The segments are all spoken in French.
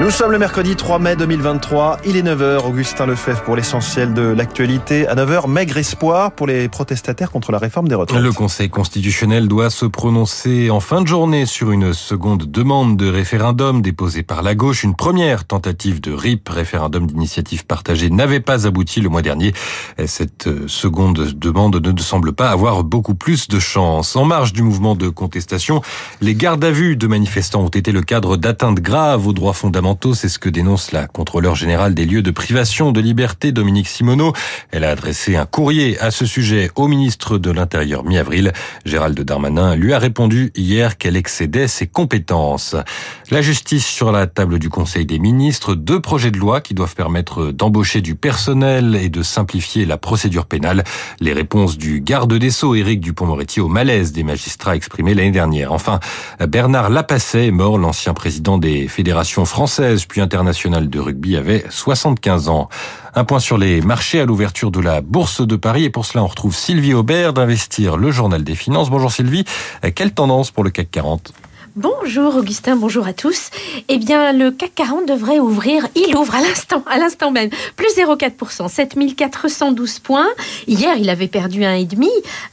Nous sommes le mercredi 3 mai 2023, il est 9h, Augustin Lefebvre pour l'essentiel de l'actualité. À 9h, maigre espoir pour les protestataires contre la réforme des retraites. Le Conseil constitutionnel doit se prononcer en fin de journée sur une seconde demande de référendum déposée par la gauche. Une première tentative de RIP, référendum d'initiative partagée, n'avait pas abouti le mois dernier. Cette seconde demande ne semble pas avoir beaucoup plus de chance. En marge du mouvement de contestation, les gardes à vue de manifestants ont été le cadre d'atteintes graves aux droits fondamentaux c'est ce que dénonce la contrôleur générale des lieux de privation de liberté, Dominique Simoneau. Elle a adressé un courrier à ce sujet au ministre de l'Intérieur mi-avril. Gérald Darmanin lui a répondu hier qu'elle excédait ses compétences. La justice sur la table du Conseil des ministres, deux projets de loi qui doivent permettre d'embaucher du personnel et de simplifier la procédure pénale. Les réponses du garde des Sceaux, Éric Dupont-Moretti, au malaise des magistrats exprimés l'année dernière. Enfin, Bernard Lapasset est mort, l'ancien président des fédérations françaises puis internationale de rugby, avait 75 ans. Un point sur les marchés à l'ouverture de la Bourse de Paris. Et pour cela, on retrouve Sylvie Aubert d'Investir, le journal des finances. Bonjour Sylvie. Quelle tendance pour le CAC 40 Bonjour Augustin, bonjour à tous. Eh bien, le CAC 40 devrait ouvrir, il ouvre à l'instant, à l'instant même, plus 0,4%, 7412 points. Hier, il avait perdu 1,5.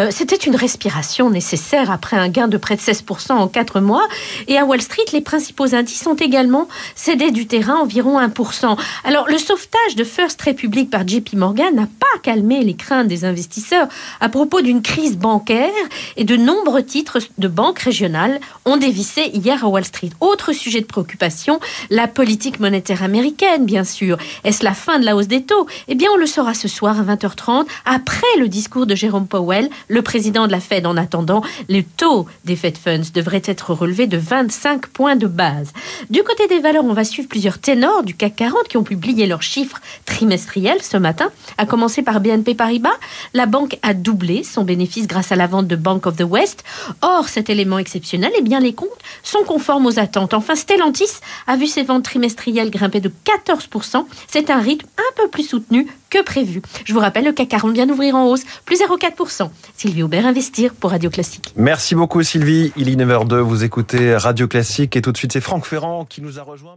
Euh, C'était une respiration nécessaire après un gain de près de 16% en 4 mois. Et à Wall Street, les principaux indices ont également cédé du terrain, environ 1%. Alors, le sauvetage de First Republic par JP Morgan n'a pas calmé les craintes des investisseurs à propos d'une crise bancaire et de nombreux titres de banques régionales ont dévissé hier à Wall Street. Autre sujet de préoccupation, la politique monétaire américaine, bien sûr. Est-ce la fin de la hausse des taux? Eh bien, on le saura ce soir à 20h30, après le discours de Jérôme Powell, le président de la Fed. En attendant, le taux des Fed Funds devrait être relevé de 25 points de base. Du côté des valeurs, on va suivre plusieurs ténors du CAC 40 qui ont publié leurs chiffres trimestriels ce matin, à commencer par BNP Paribas. La banque a doublé son bénéfice grâce à la vente de Bank of the West. Or, cet élément exceptionnel, eh bien, les comptes sont conformes aux attentes. Enfin, Stellantis a vu ses ventes trimestrielles grimper de 14%. C'est un rythme un peu plus soutenu que prévu. Je vous rappelle, le CAC 40 vient d'ouvrir en hausse, plus 0,4%. Sylvie Aubert, Investir pour Radio Classique. Merci beaucoup Sylvie. Il est 9h02, vous écoutez Radio Classique et tout de suite c'est Franck Ferrand qui nous a rejoint.